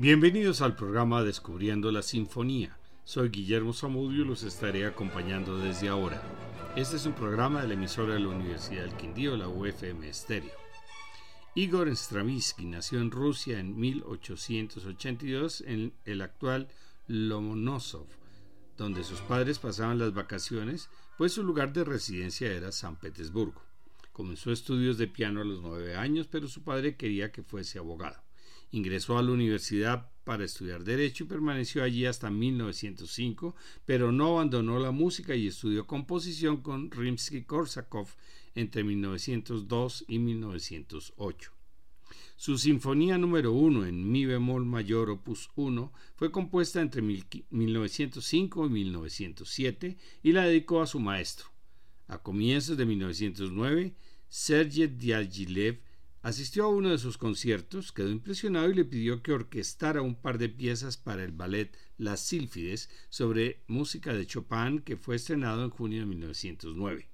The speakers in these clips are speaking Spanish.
Bienvenidos al programa Descubriendo la Sinfonía. Soy Guillermo Zamudio y los estaré acompañando desde ahora. Este es un programa de la emisora de la Universidad del Quindío, la UFM Stereo. Igor Stravinsky nació en Rusia en 1882 en el actual Lomonosov, donde sus padres pasaban las vacaciones, pues su lugar de residencia era San Petersburgo. Comenzó estudios de piano a los nueve años, pero su padre quería que fuese abogado. Ingresó a la universidad para estudiar Derecho y permaneció allí hasta 1905, pero no abandonó la música y estudió composición con Rimsky-Korsakov entre 1902 y 1908. Su Sinfonía número 1 en Mi bemol mayor opus 1 fue compuesta entre 1905 y 1907 y la dedicó a su maestro. A comienzos de 1909, Sergei Diaghilev Asistió a uno de sus conciertos, quedó impresionado y le pidió que orquestara un par de piezas para el ballet Las Sílfides sobre música de Chopin que fue estrenado en junio de 1909.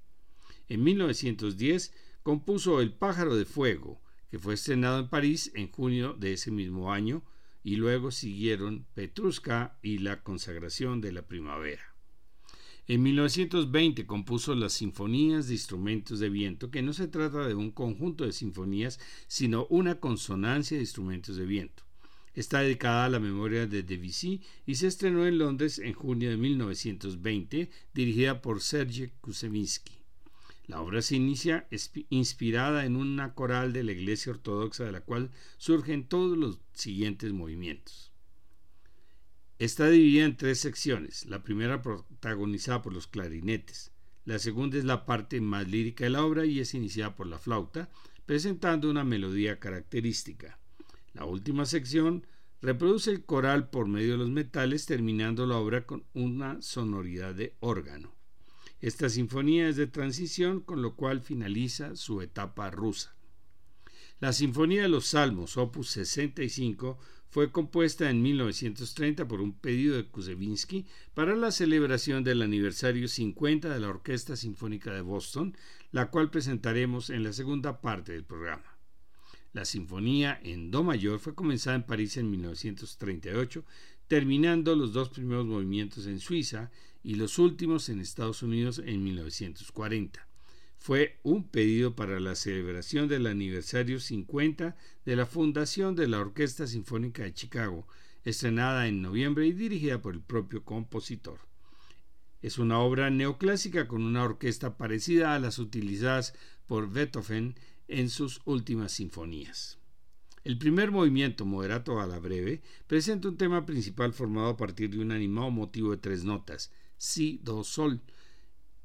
En 1910 compuso El pájaro de fuego, que fue estrenado en París en junio de ese mismo año, y luego siguieron Petrushka y La consagración de la primavera. En 1920 compuso las Sinfonías de Instrumentos de Viento, que no se trata de un conjunto de sinfonías, sino una consonancia de instrumentos de viento. Está dedicada a la memoria de Debussy y se estrenó en Londres en junio de 1920, dirigida por Sergei Kusevinsky. La obra se inicia inspirada en una coral de la Iglesia Ortodoxa de la cual surgen todos los siguientes movimientos. Está dividida en tres secciones, la primera protagonizada por los clarinetes, la segunda es la parte más lírica de la obra y es iniciada por la flauta, presentando una melodía característica. La última sección reproduce el coral por medio de los metales, terminando la obra con una sonoridad de órgano. Esta sinfonía es de transición, con lo cual finaliza su etapa rusa. La Sinfonía de los Salmos, opus 65, fue compuesta en 1930 por un pedido de Kuzevinsky para la celebración del aniversario 50 de la Orquesta Sinfónica de Boston, la cual presentaremos en la segunda parte del programa. La sinfonía en Do mayor fue comenzada en París en 1938, terminando los dos primeros movimientos en Suiza y los últimos en Estados Unidos en 1940 fue un pedido para la celebración del aniversario 50 de la fundación de la Orquesta Sinfónica de Chicago, estrenada en noviembre y dirigida por el propio compositor. Es una obra neoclásica con una orquesta parecida a las utilizadas por Beethoven en sus últimas sinfonías. El primer movimiento, moderato a la breve, presenta un tema principal formado a partir de un animado motivo de tres notas, si, do, sol,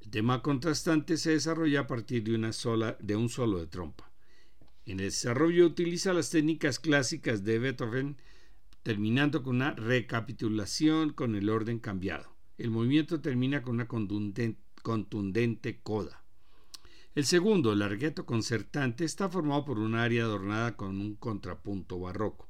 el tema contrastante se desarrolla a partir de, una sola, de un solo de trompa. En el desarrollo utiliza las técnicas clásicas de Beethoven, terminando con una recapitulación con el orden cambiado. El movimiento termina con una contundente, coda. El segundo, el largueto concertante, está formado por un área adornada con un contrapunto barroco.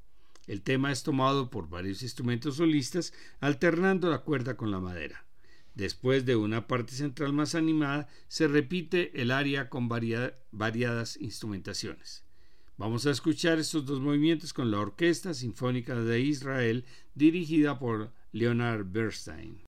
El tema es tomado por varios instrumentos solistas, alternando la cuerda con la madera. Después de una parte central más animada, se repite el área con variadas instrumentaciones. Vamos a escuchar estos dos movimientos con la Orquesta Sinfónica de Israel dirigida por Leonard Bernstein.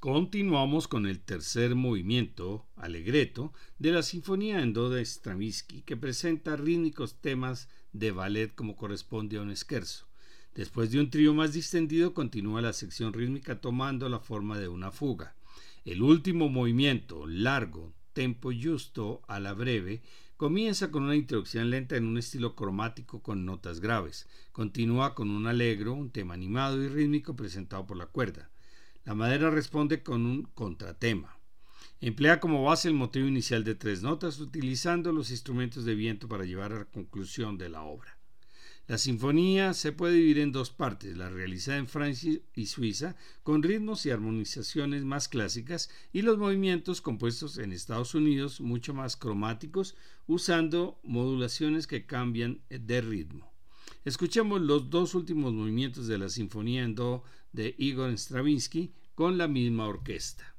Continuamos con el tercer movimiento, Alegreto, de la Sinfonía en Do de Stravinsky, que presenta rítmicos temas de ballet como corresponde a un esquerzo. Después de un trío más distendido, continúa la sección rítmica tomando la forma de una fuga. El último movimiento, largo, tempo justo a la breve, comienza con una introducción lenta en un estilo cromático con notas graves. Continúa con un alegro, un tema animado y rítmico presentado por la cuerda. La madera responde con un contratema. Emplea como base el motivo inicial de tres notas, utilizando los instrumentos de viento para llevar a la conclusión de la obra. La sinfonía se puede dividir en dos partes, la realizada en Francia y Suiza, con ritmos y armonizaciones más clásicas, y los movimientos compuestos en Estados Unidos, mucho más cromáticos, usando modulaciones que cambian de ritmo. Escuchemos los dos últimos movimientos de la Sinfonía en Do de Igor Stravinsky con la misma orquesta.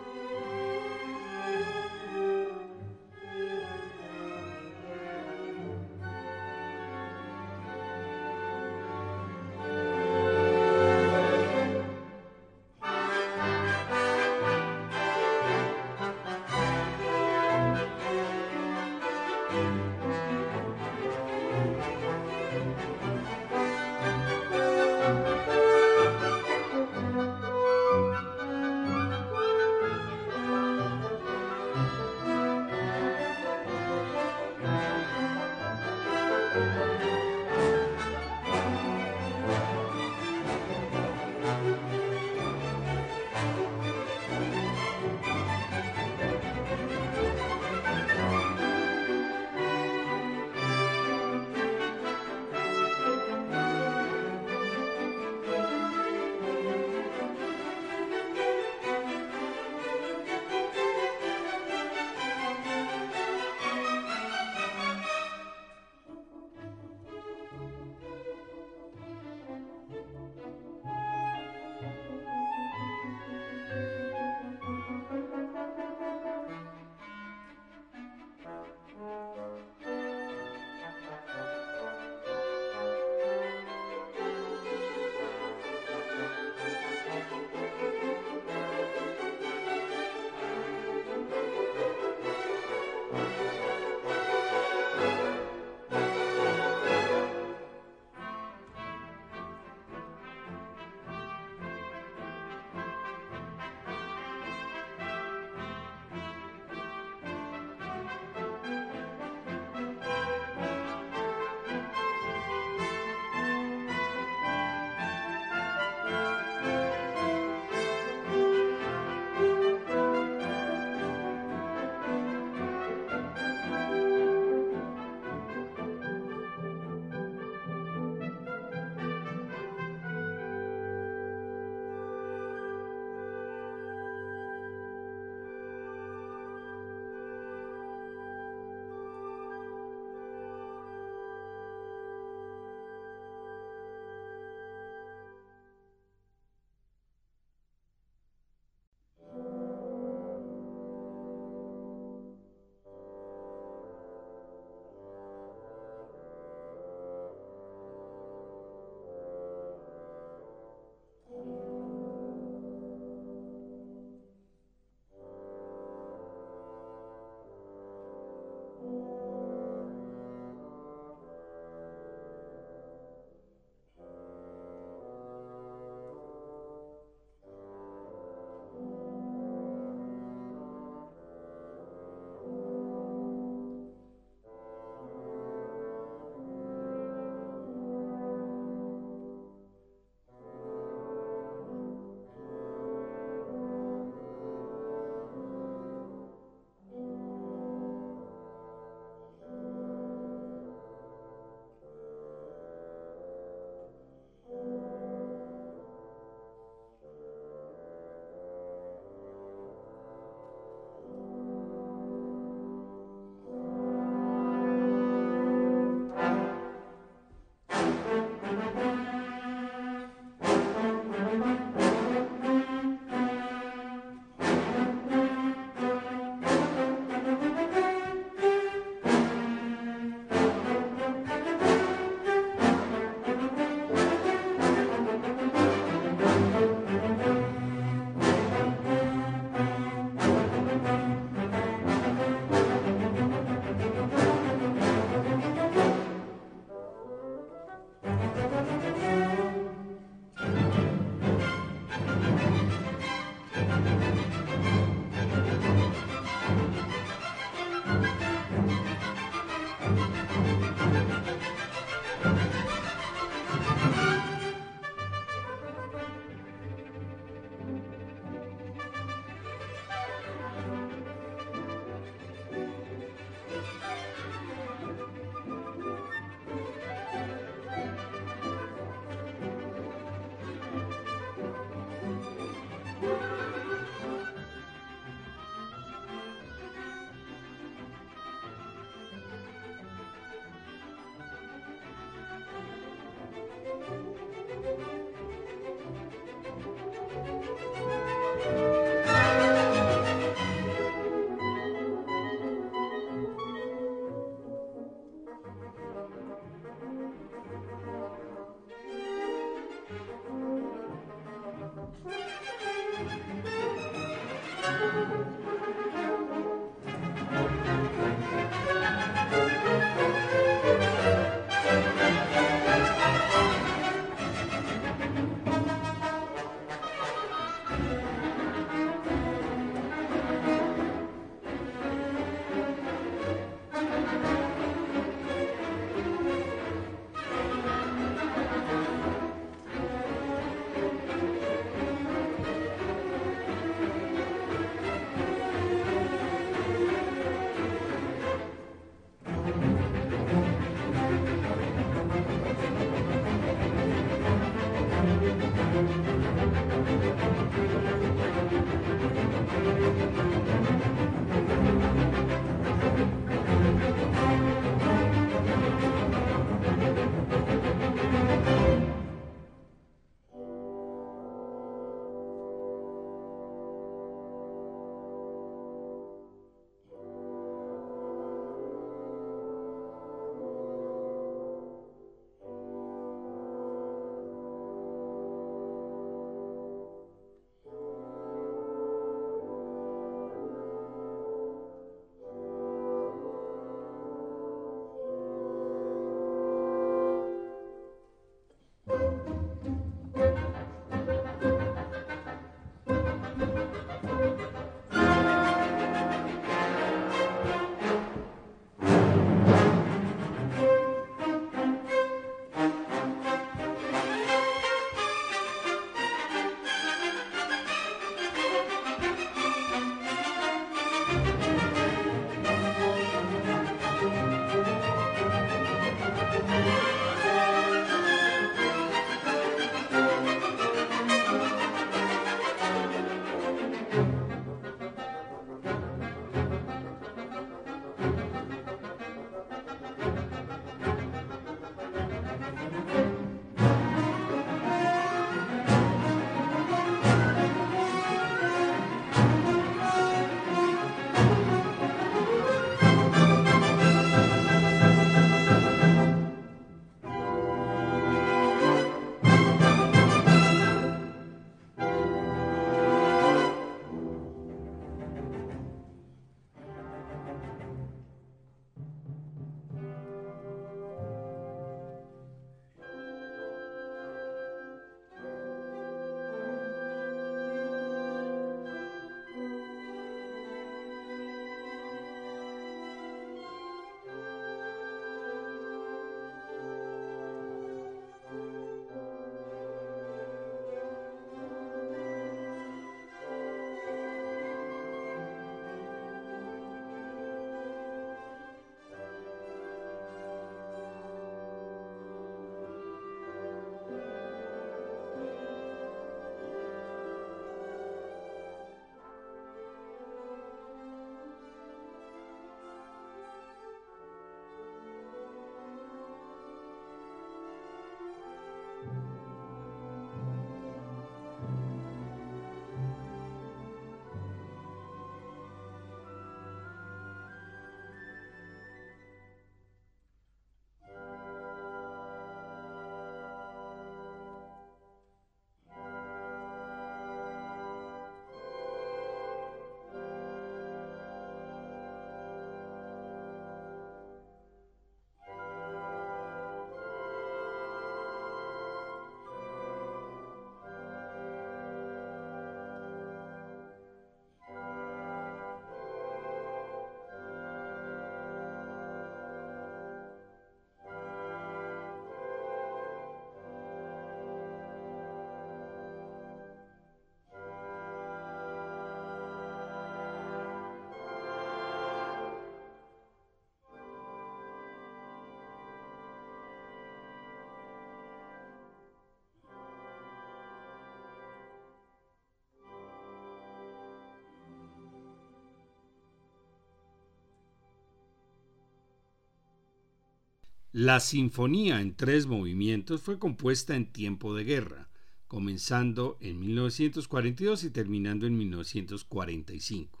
La sinfonía en tres movimientos fue compuesta en tiempo de guerra, comenzando en 1942 y terminando en 1945.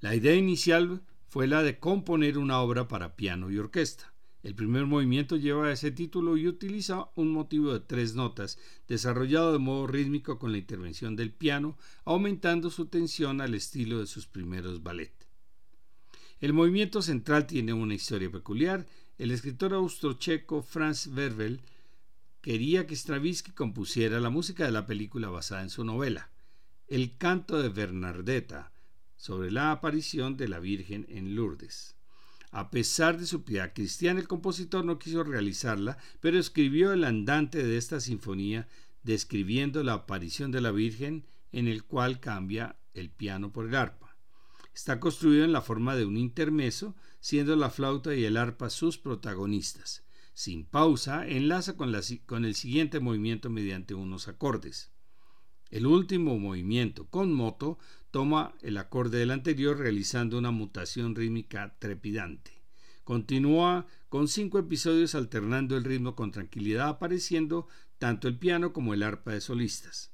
La idea inicial fue la de componer una obra para piano y orquesta. El primer movimiento lleva ese título y utiliza un motivo de tres notas, desarrollado de modo rítmico con la intervención del piano, aumentando su tensión al estilo de sus primeros ballet. El movimiento central tiene una historia peculiar el escritor austrocheco Franz Werfel quería que Stravinsky compusiera la música de la película basada en su novela, El canto de Bernardetta, sobre la aparición de la Virgen en Lourdes. A pesar de su piedad cristiana, el compositor no quiso realizarla, pero escribió el andante de esta sinfonía describiendo la aparición de la Virgen en el cual cambia el piano por el arpa. Está construido en la forma de un intermeso, siendo la flauta y el arpa sus protagonistas. Sin pausa, enlaza con, con el siguiente movimiento mediante unos acordes. El último movimiento, con moto, toma el acorde del anterior realizando una mutación rítmica trepidante. Continúa con cinco episodios alternando el ritmo con tranquilidad, apareciendo tanto el piano como el arpa de solistas.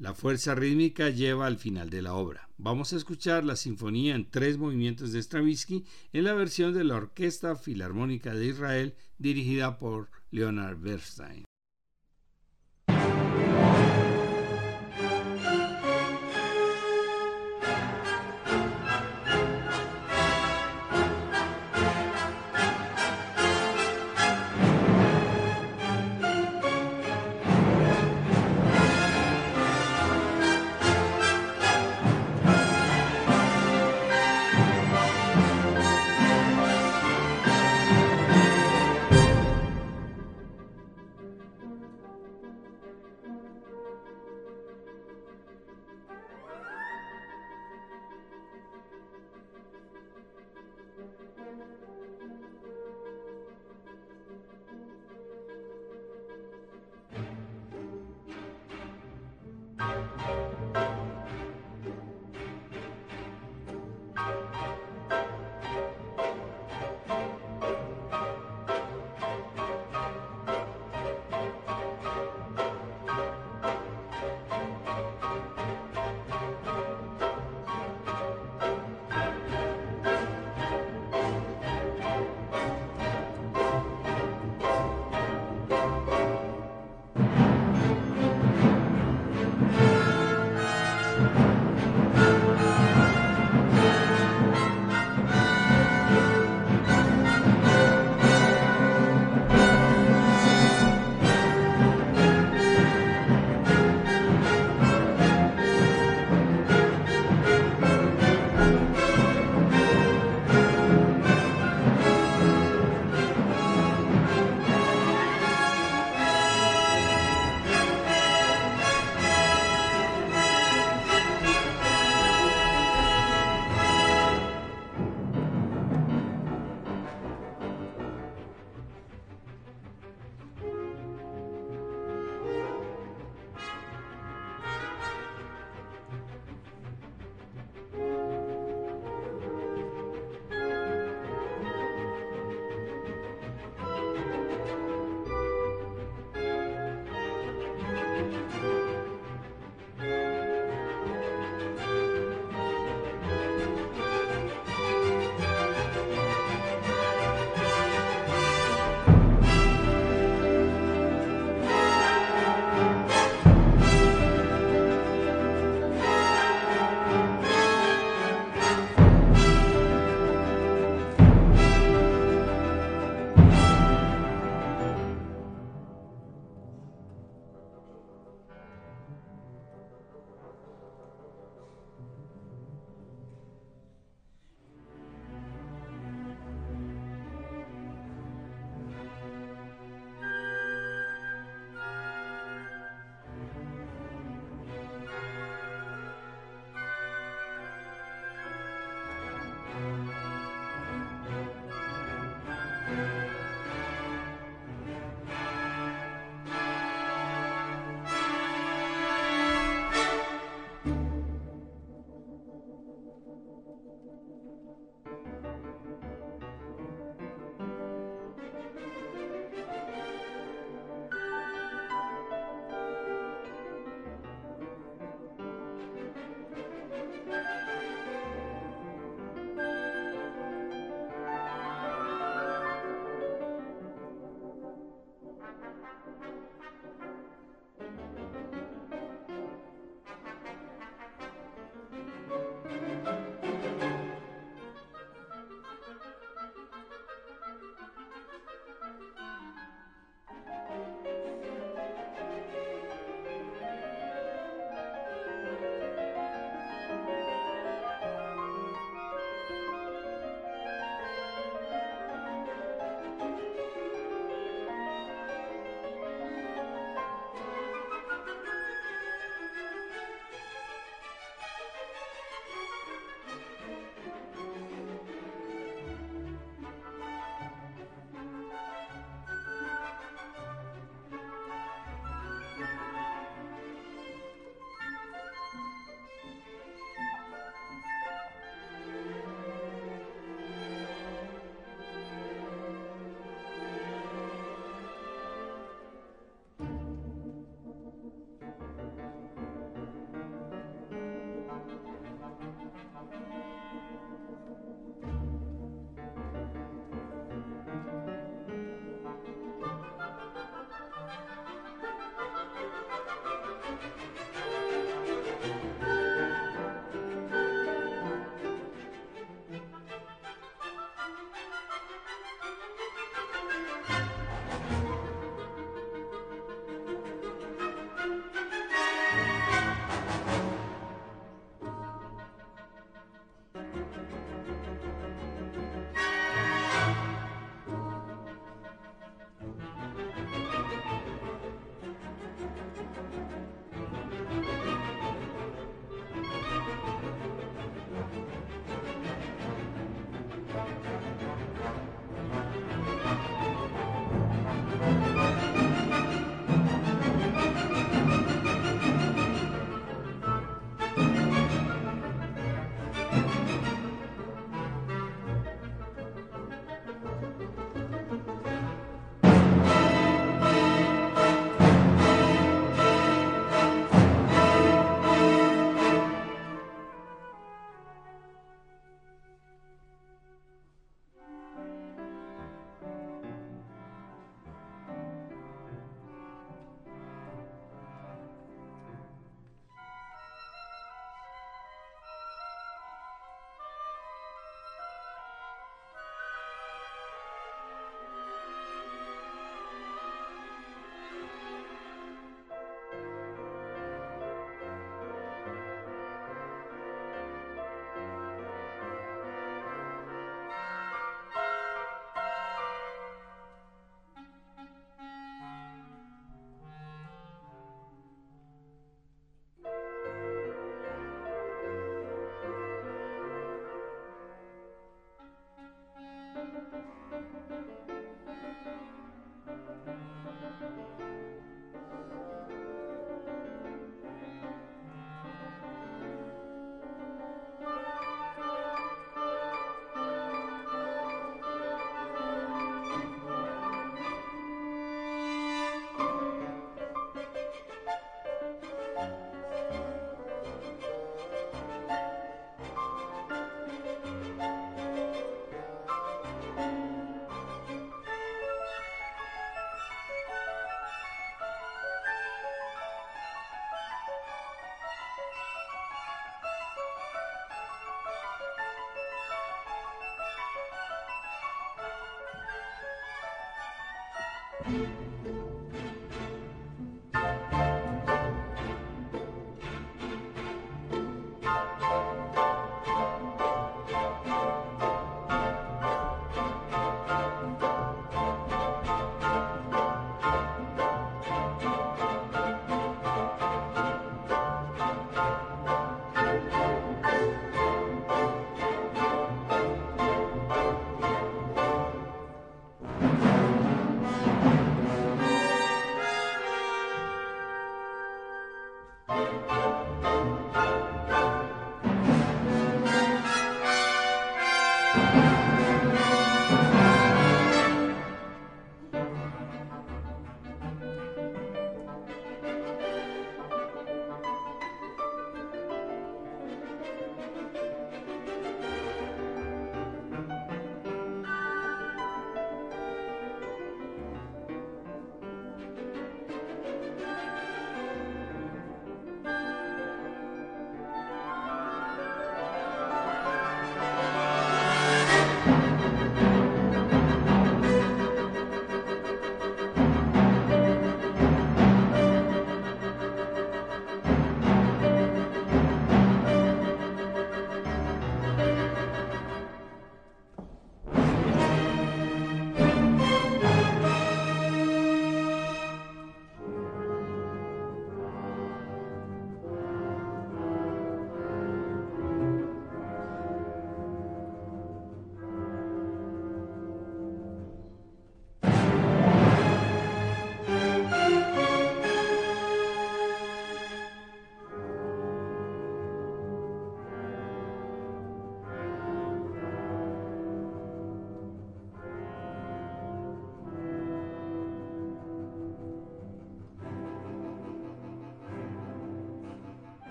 La fuerza rítmica lleva al final de la obra. Vamos a escuchar la sinfonía en tres movimientos de Stravinsky en la versión de la Orquesta Filarmónica de Israel dirigida por Leonard Bernstein.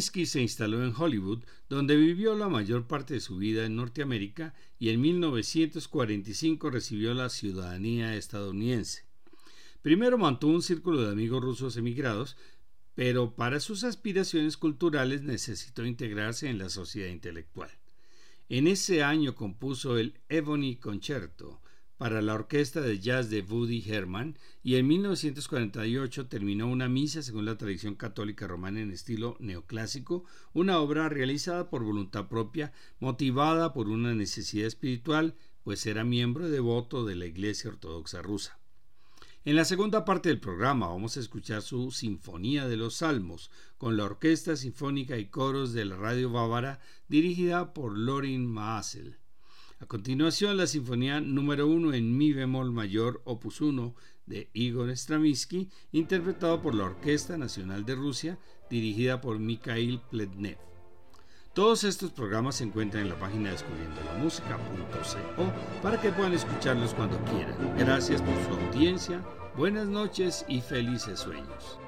Stravinsky se instaló en Hollywood, donde vivió la mayor parte de su vida en Norteamérica y en 1945 recibió la ciudadanía estadounidense. Primero mantuvo un círculo de amigos rusos emigrados, pero para sus aspiraciones culturales necesitó integrarse en la sociedad intelectual. En ese año compuso el Ebony Concerto, para la orquesta de jazz de Woody Herman y en 1948 terminó una misa según la tradición católica romana en estilo neoclásico, una obra realizada por voluntad propia, motivada por una necesidad espiritual, pues era miembro devoto de la Iglesia Ortodoxa rusa. En la segunda parte del programa vamos a escuchar su Sinfonía de los Salmos con la Orquesta Sinfónica y Coros de la Radio Bávara dirigida por Lorin Maasel. A continuación, la Sinfonía número 1 en Mi bemol mayor, opus 1, de Igor Stravinsky, interpretado por la Orquesta Nacional de Rusia, dirigida por Mikhail Pletnev. Todos estos programas se encuentran en la página descubriendo la música.co para que puedan escucharlos cuando quieran. Gracias por su audiencia, buenas noches y felices sueños.